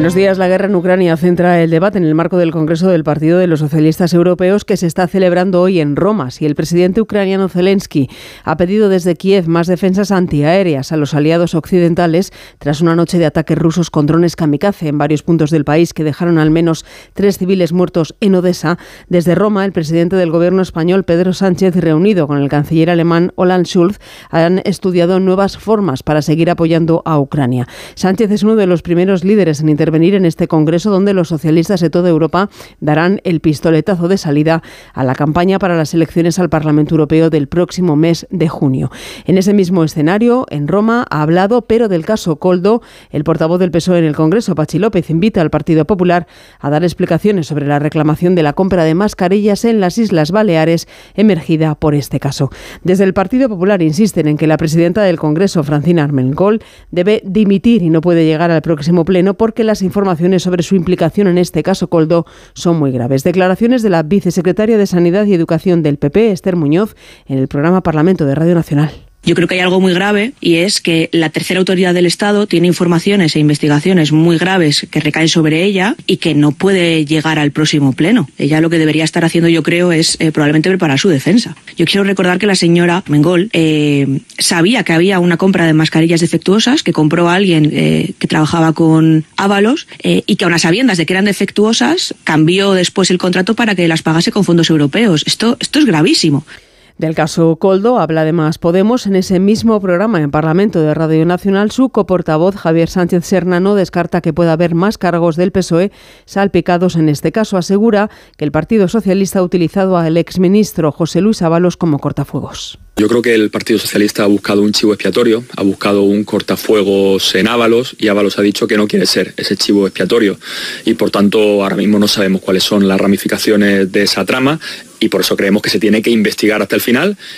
Buenos días. La guerra en Ucrania centra el debate en el marco del Congreso del Partido de los Socialistas Europeos que se está celebrando hoy en Roma. Si el presidente ucraniano Zelensky ha pedido desde Kiev más defensas antiaéreas a los aliados occidentales tras una noche de ataques rusos con drones kamikaze en varios puntos del país que dejaron al menos tres civiles muertos en Odessa, desde Roma el presidente del gobierno español Pedro Sánchez reunido con el canciller alemán Olaf Scholz han estudiado nuevas formas para seguir apoyando a Ucrania. Sánchez es uno de los primeros líderes en intervenir en este Congreso donde los socialistas de toda Europa darán el pistoletazo de salida a la campaña para las elecciones al Parlamento Europeo del próximo mes de junio. En ese mismo escenario, en Roma, ha hablado, pero del caso Coldo, el portavoz del PSOE en el Congreso, Pachi López, invita al Partido Popular a dar explicaciones sobre la reclamación de la compra de mascarillas en las Islas Baleares emergida por este caso. Desde el Partido Popular insisten en que la presidenta del Congreso, Francina Armengol, debe dimitir y no puede llegar al próximo pleno porque las informaciones sobre su implicación en este caso Coldo son muy graves. Declaraciones de la vicesecretaria de Sanidad y Educación del PP, Esther Muñoz, en el programa Parlamento de Radio Nacional. Yo creo que hay algo muy grave y es que la tercera autoridad del Estado tiene informaciones e investigaciones muy graves que recaen sobre ella y que no puede llegar al próximo pleno. Ella lo que debería estar haciendo, yo creo, es eh, probablemente preparar su defensa. Yo quiero recordar que la señora Mengol eh, sabía que había una compra de mascarillas defectuosas que compró a alguien eh, que trabajaba con Ábalos y que a unas sabiendas de que eran defectuosas cambió después el contrato para que las pagase con fondos europeos. Esto, esto es gravísimo. Del caso Coldo habla además Podemos en ese mismo programa en Parlamento de Radio Nacional. Su coportavoz Javier Sánchez Serrano descarta que pueda haber más cargos del PSOE salpicados en este caso. Asegura que el Partido Socialista ha utilizado al exministro José Luis Ábalos como cortafuegos. Yo creo que el Partido Socialista ha buscado un chivo expiatorio, ha buscado un cortafuegos en Ábalos y Ábalos ha dicho que no quiere ser ese chivo expiatorio y por tanto ahora mismo no sabemos cuáles son las ramificaciones de esa trama y por eso creemos que se tiene que investigar hasta el final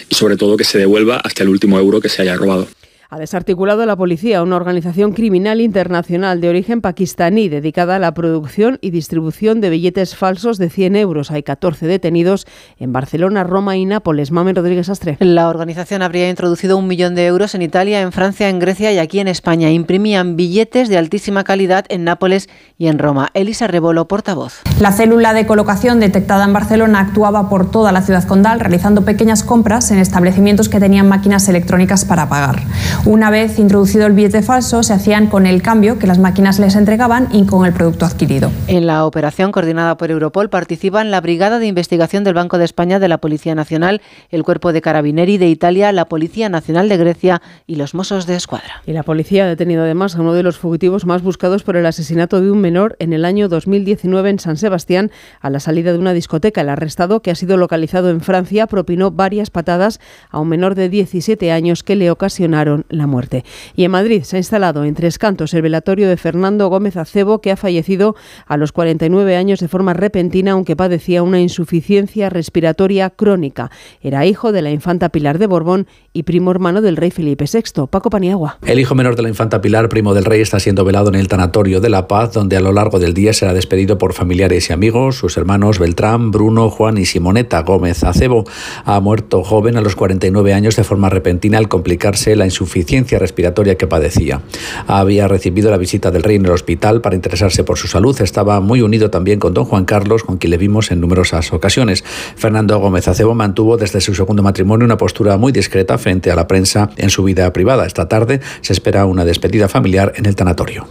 y sobre todo que se devuelva hasta el último euro que se haya robado. Ha desarticulado la policía una organización criminal internacional de origen pakistaní dedicada a la producción y distribución de billetes falsos de 100 euros. Hay 14 detenidos en Barcelona, Roma y Nápoles. Mamen Rodríguez Astre. La organización habría introducido un millón de euros en Italia, en Francia, en Grecia y aquí en España. Imprimían billetes de altísima calidad en Nápoles y en Roma. Elisa Rebolo, portavoz. La célula de colocación detectada en Barcelona actuaba por toda la ciudad condal realizando pequeñas compras en establecimientos que tenían máquinas electrónicas para pagar. Una vez introducido el billete falso, se hacían con el cambio que las máquinas les entregaban y con el producto adquirido. En la operación coordinada por Europol participan la Brigada de Investigación del Banco de España de la Policía Nacional, el Cuerpo de Carabineri de Italia, la Policía Nacional de Grecia y los Mossos de Escuadra. Y la policía ha detenido además a uno de los fugitivos más buscados por el asesinato de un menor en el año 2019 en San Sebastián a la salida de una discoteca. El arrestado, que ha sido localizado en Francia, propinó varias patadas a un menor de 17 años que le ocasionaron la muerte. Y en Madrid se ha instalado en Tres Cantos el velatorio de Fernando Gómez Acebo, que ha fallecido a los 49 años de forma repentina, aunque padecía una insuficiencia respiratoria crónica. Era hijo de la infanta Pilar de Borbón y primo hermano del rey Felipe VI. Paco Paniagua. El hijo menor de la infanta Pilar, primo del rey, está siendo velado en el tanatorio de La Paz, donde a lo largo del día será despedido por familiares y amigos. Sus hermanos Beltrán, Bruno, Juan y Simoneta Gómez Acebo ha muerto joven a los 49 años de forma repentina al complicarse la insuficiencia respiratoria que padecía. Había recibido la visita del rey en el hospital para interesarse por su salud. Estaba muy unido también con don Juan Carlos, con quien le vimos en numerosas ocasiones. Fernando Gómez Acebo mantuvo desde su segundo matrimonio una postura muy discreta frente a la prensa en su vida privada. Esta tarde se espera una despedida familiar en el tanatorio.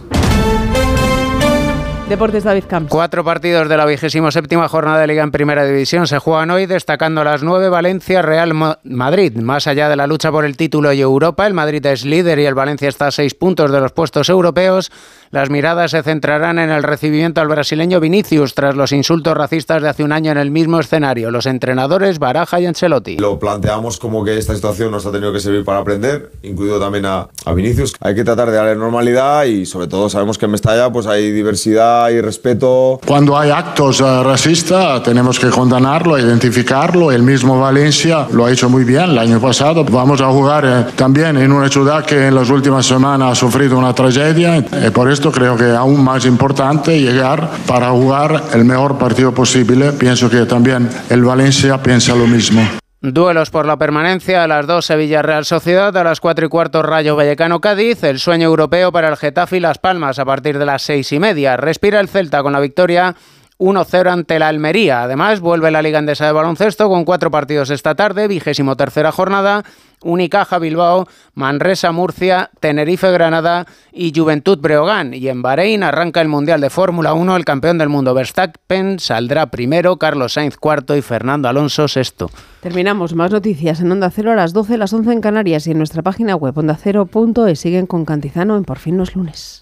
Deportes David Camps. Cuatro partidos de la vigésima séptima jornada de Liga en Primera División se juegan hoy, destacando las nueve Valencia Real Madrid. Más allá de la lucha por el título y Europa, el Madrid es líder y el Valencia está a seis puntos de los puestos europeos. Las miradas se centrarán en el recibimiento al brasileño Vinicius tras los insultos racistas de hace un año en el mismo escenario. Los entrenadores Baraja y Ancelotti. Lo planteamos como que esta situación nos ha tenido que servir para aprender, incluido también a, a Vinicius. Hay que tratar de darle normalidad y sobre todo sabemos que en Mestalla pues hay diversidad y respeto. Cuando hay actos uh, racistas tenemos que condenarlo, identificarlo. El mismo Valencia lo ha hecho muy bien el año pasado. Vamos a jugar uh, también en una ciudad que en las últimas semanas ha sufrido una tragedia. Y por esto creo que es aún más importante llegar para jugar el mejor partido posible. Pienso que también el Valencia piensa lo mismo. Duelos por la permanencia a las 2 Sevilla Real Sociedad, a las 4 y cuarto Rayo Vallecano Cádiz, el sueño europeo para el Getafe y Las Palmas a partir de las 6 y media. Respira el Celta con la victoria 1-0 ante la Almería. Además, vuelve la Liga Endesa de Baloncesto con cuatro partidos esta tarde, vigésimo tercera jornada. Unicaja Bilbao, Manresa Murcia, Tenerife Granada y Juventud Breogán. Y en Bahrein arranca el Mundial de Fórmula 1. El campeón del mundo Verstappen saldrá primero, Carlos Sainz cuarto y Fernando Alonso sexto. Terminamos. Más noticias en Onda Cero a las 12, las 11 en Canarias y en nuestra página web ondacero.es. Siguen con Cantizano en Por fin los lunes.